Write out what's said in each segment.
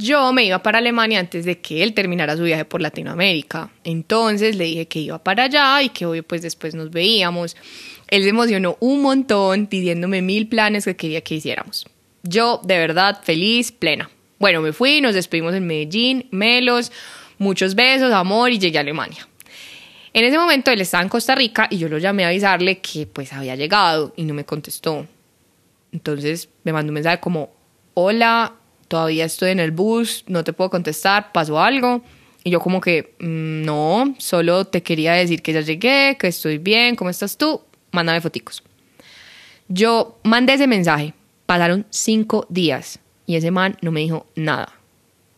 Yo me iba para Alemania antes de que él terminara su viaje por Latinoamérica. Entonces le dije que iba para allá y que hoy pues después nos veíamos. Él se emocionó un montón pidiéndome mil planes que quería que hiciéramos. Yo de verdad feliz, plena. Bueno, me fui, nos despedimos en Medellín, Melos, muchos besos, amor y llegué a Alemania. En ese momento él estaba en Costa Rica y yo lo llamé a avisarle que pues había llegado y no me contestó. Entonces me mandó un mensaje como, hola, todavía estoy en el bus, no te puedo contestar, pasó algo. Y yo como que, mm, no, solo te quería decir que ya llegué, que estoy bien, ¿cómo estás tú? Mándame foticos. Yo mandé ese mensaje, pasaron cinco días y ese man no me dijo nada.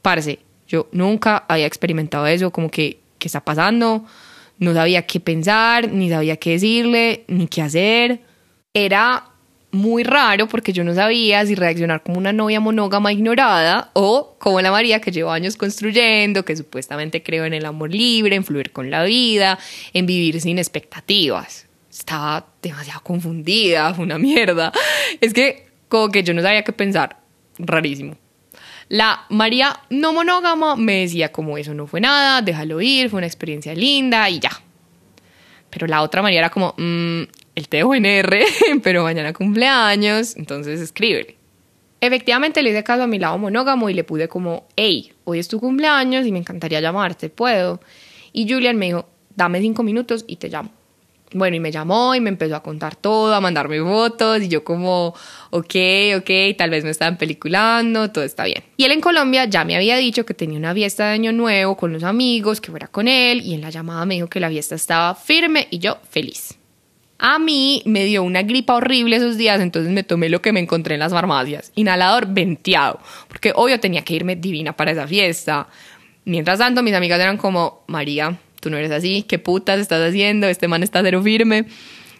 Parce, yo nunca había experimentado eso, como que, ¿qué está pasando? No sabía qué pensar, ni sabía qué decirle, ni qué hacer. Era muy raro porque yo no sabía si reaccionar como una novia monógama ignorada o como la María que llevo años construyendo, que supuestamente creo en el amor libre, en fluir con la vida, en vivir sin expectativas. Estaba demasiado confundida, fue una mierda. Es que como que yo no sabía qué pensar. Rarísimo. La María no monógama me decía como eso no fue nada, déjalo ir, fue una experiencia linda y ya. Pero la otra María era como, mmm, en R, pero mañana cumpleaños, entonces escríbele. Efectivamente le hice caso a mi lado monógamo y le pude como, hey, hoy es tu cumpleaños y me encantaría llamarte, ¿puedo? Y Julian me dijo, dame cinco minutos y te llamo. Bueno, y me llamó y me empezó a contar todo, a mandarme fotos y yo como, ok, ok, tal vez me estaban peliculando, todo está bien. Y él en Colombia ya me había dicho que tenía una fiesta de año nuevo con los amigos, que fuera con él y en la llamada me dijo que la fiesta estaba firme y yo feliz. A mí me dio una gripa horrible esos días, entonces me tomé lo que me encontré en las farmacias, inhalador venteado, porque obvio tenía que irme divina para esa fiesta. Mientras tanto, mis amigas eran como, María, tú no eres así, ¿qué putas estás haciendo? Este man está cero firme.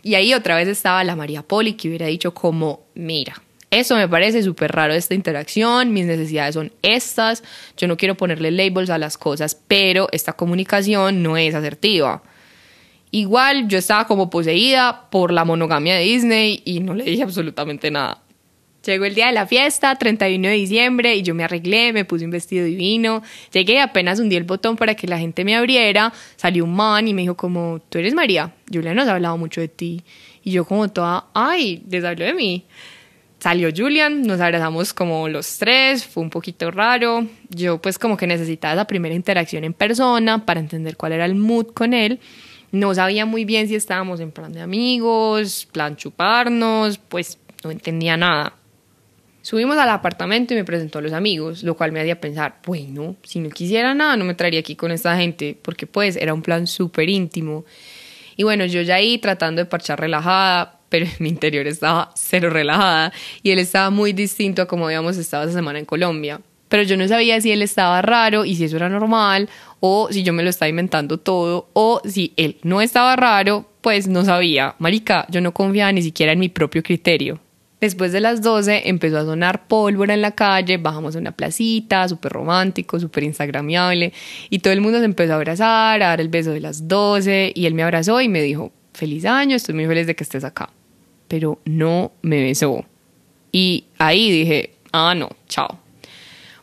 Y ahí otra vez estaba la María Poli que hubiera dicho como, mira, eso me parece súper raro esta interacción, mis necesidades son estas, yo no quiero ponerle labels a las cosas, pero esta comunicación no es asertiva. Igual yo estaba como poseída por la monogamia de Disney y no le dije absolutamente nada. Llegó el día de la fiesta, 31 de diciembre, y yo me arreglé, me puse un vestido divino. Llegué apenas hundí el botón para que la gente me abriera. Salió un man y me dijo como, tú eres María. Julian nos ha hablado mucho de ti. Y yo como toda, ay, les habló de mí. Salió Julian, nos abrazamos como los tres, fue un poquito raro. Yo pues como que necesitaba esa primera interacción en persona para entender cuál era el mood con él. No sabía muy bien si estábamos en plan de amigos, plan chuparnos, pues no entendía nada. Subimos al apartamento y me presentó a los amigos, lo cual me hacía pensar, bueno, si no quisiera nada, no me traería aquí con esta gente, porque pues era un plan súper íntimo. Y bueno, yo ya ahí tratando de parchar relajada, pero mi interior estaba cero relajada y él estaba muy distinto a como habíamos estado esa semana en Colombia. Pero yo no sabía si él estaba raro y si eso era normal o si yo me lo estaba inventando todo, o si él no estaba raro, pues no sabía. Marica, yo no confiaba ni siquiera en mi propio criterio. Después de las 12 empezó a sonar pólvora en la calle, bajamos a una placita, súper romántico, súper instagramiable, y todo el mundo se empezó a abrazar, a dar el beso de las 12, y él me abrazó y me dijo, feliz año, estoy muy feliz de que estés acá. Pero no me besó. Y ahí dije, ah, no, chao.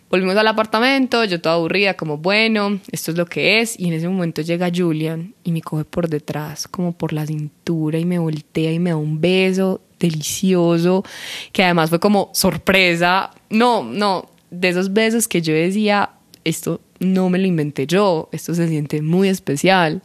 Volvimos al apartamento, yo toda aburrida, como bueno, esto es lo que es. Y en ese momento llega Julian y me coge por detrás, como por la cintura, y me voltea y me da un beso delicioso, que además fue como sorpresa. No, no, de esos besos que yo decía, esto no me lo inventé yo, esto se siente muy especial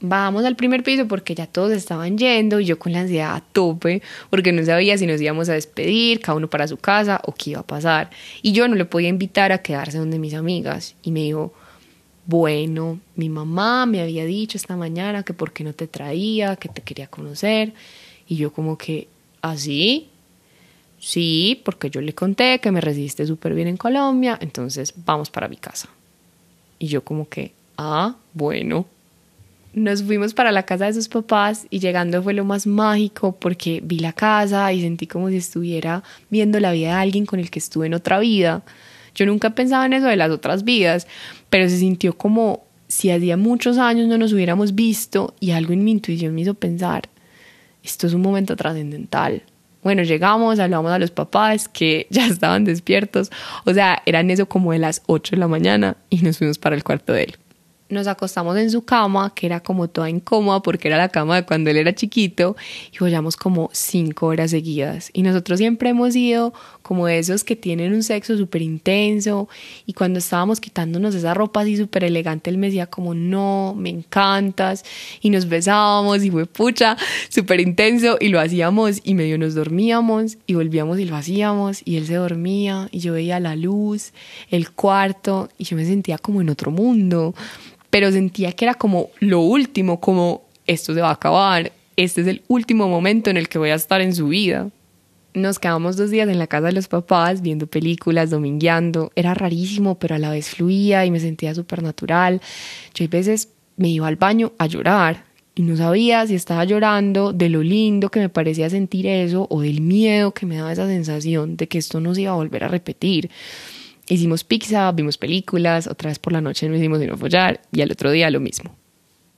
bajamos al primer piso porque ya todos estaban yendo y yo con la ansiedad a tope porque no sabía si nos íbamos a despedir, cada uno para su casa o qué iba a pasar. Y yo no le podía invitar a quedarse donde mis amigas. Y me dijo, bueno, mi mamá me había dicho esta mañana que por qué no te traía, que te quería conocer. Y yo como que, ¿así? sí, porque yo le conté que me recibiste súper bien en Colombia, entonces vamos para mi casa. Y yo como que, ah, bueno, nos fuimos para la casa de sus papás y llegando fue lo más mágico porque vi la casa y sentí como si estuviera viendo la vida de alguien con el que estuve en otra vida. Yo nunca pensaba en eso de las otras vidas, pero se sintió como si hacía muchos años no nos hubiéramos visto y algo en mi intuición me hizo pensar, esto es un momento trascendental. Bueno, llegamos, hablamos a los papás que ya estaban despiertos. O sea, eran eso como de las 8 de la mañana y nos fuimos para el cuarto de él nos acostamos en su cama, que era como toda incómoda porque era la cama de cuando él era chiquito, y follamos como cinco horas seguidas. Y nosotros siempre hemos sido como esos que tienen un sexo súper intenso, y cuando estábamos quitándonos esa ropa así súper elegante, él me decía como, no, me encantas, y nos besábamos, y fue pucha, súper intenso, y lo hacíamos, y medio nos dormíamos, y volvíamos y lo hacíamos, y él se dormía, y yo veía la luz, el cuarto, y yo me sentía como en otro mundo pero sentía que era como lo último, como esto se va a acabar, este es el último momento en el que voy a estar en su vida. Nos quedamos dos días en la casa de los papás viendo películas, domingueando. Era rarísimo, pero a la vez fluía y me sentía súper natural. Yo a veces me iba al baño a llorar y no sabía si estaba llorando de lo lindo que me parecía sentir eso o del miedo que me daba esa sensación de que esto no se iba a volver a repetir. Hicimos pizza, vimos películas, otra vez por la noche nos hicimos no follar y al otro día lo mismo.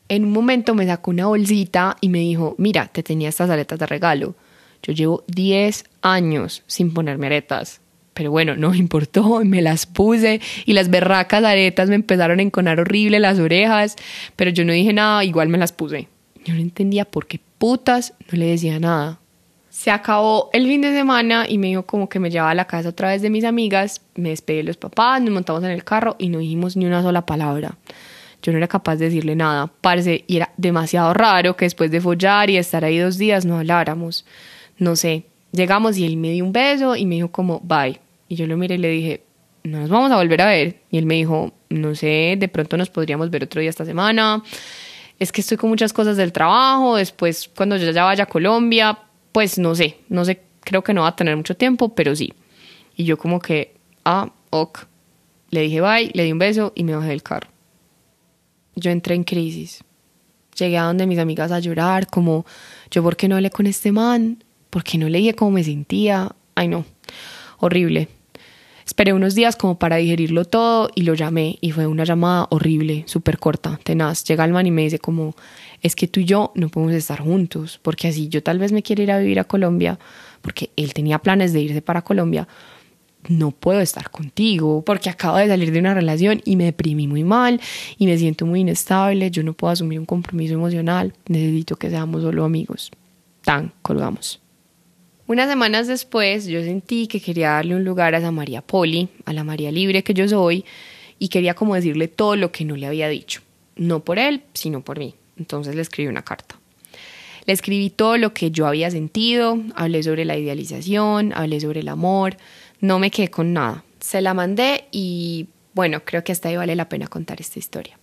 En un momento me sacó una bolsita y me dijo, mira, te tenía estas aretas de regalo. Yo llevo 10 años sin ponerme aretas. Pero bueno, no me importó, me las puse y las berracas aretas me empezaron a enconar horrible las orejas, pero yo no dije nada, igual me las puse. Yo no entendía por qué putas no le decía nada. Se acabó el fin de semana y me dijo como que me llevaba a la casa otra vez de mis amigas, me despedí de los papás, nos montamos en el carro y no dijimos ni una sola palabra. Yo no era capaz de decirle nada, parece, y era demasiado raro que después de follar y estar ahí dos días no habláramos. No sé, llegamos y él me dio un beso y me dijo como, bye. Y yo lo miré y le dije, no nos vamos a volver a ver. Y él me dijo, no sé, de pronto nos podríamos ver otro día esta semana. Es que estoy con muchas cosas del trabajo, después cuando yo ya vaya a Colombia, pues no sé, no sé, creo que no va a tener mucho tiempo, pero sí. Y yo como que, ah, ok. Le dije bye, le di un beso y me bajé del carro. Yo entré en crisis. Llegué a donde mis amigas a llorar, como, yo, ¿por qué no hablé con este man? ¿Por qué no le dije cómo me sentía? Ay, no, horrible. Esperé unos días como para digerirlo todo y lo llamé y fue una llamada horrible, súper corta, tenaz. Llega el man y me dice como, es que tú y yo no podemos estar juntos, porque así yo tal vez me quiero ir a vivir a Colombia, porque él tenía planes de irse para Colombia, no puedo estar contigo porque acabo de salir de una relación y me deprimí muy mal y me siento muy inestable, yo no puedo asumir un compromiso emocional, necesito que seamos solo amigos. Tan, colgamos. Unas semanas después yo sentí que quería darle un lugar a esa María Poli, a la María Libre que yo soy, y quería como decirle todo lo que no le había dicho. No por él, sino por mí. Entonces le escribí una carta. Le escribí todo lo que yo había sentido, hablé sobre la idealización, hablé sobre el amor, no me quedé con nada. Se la mandé y bueno, creo que hasta ahí vale la pena contar esta historia.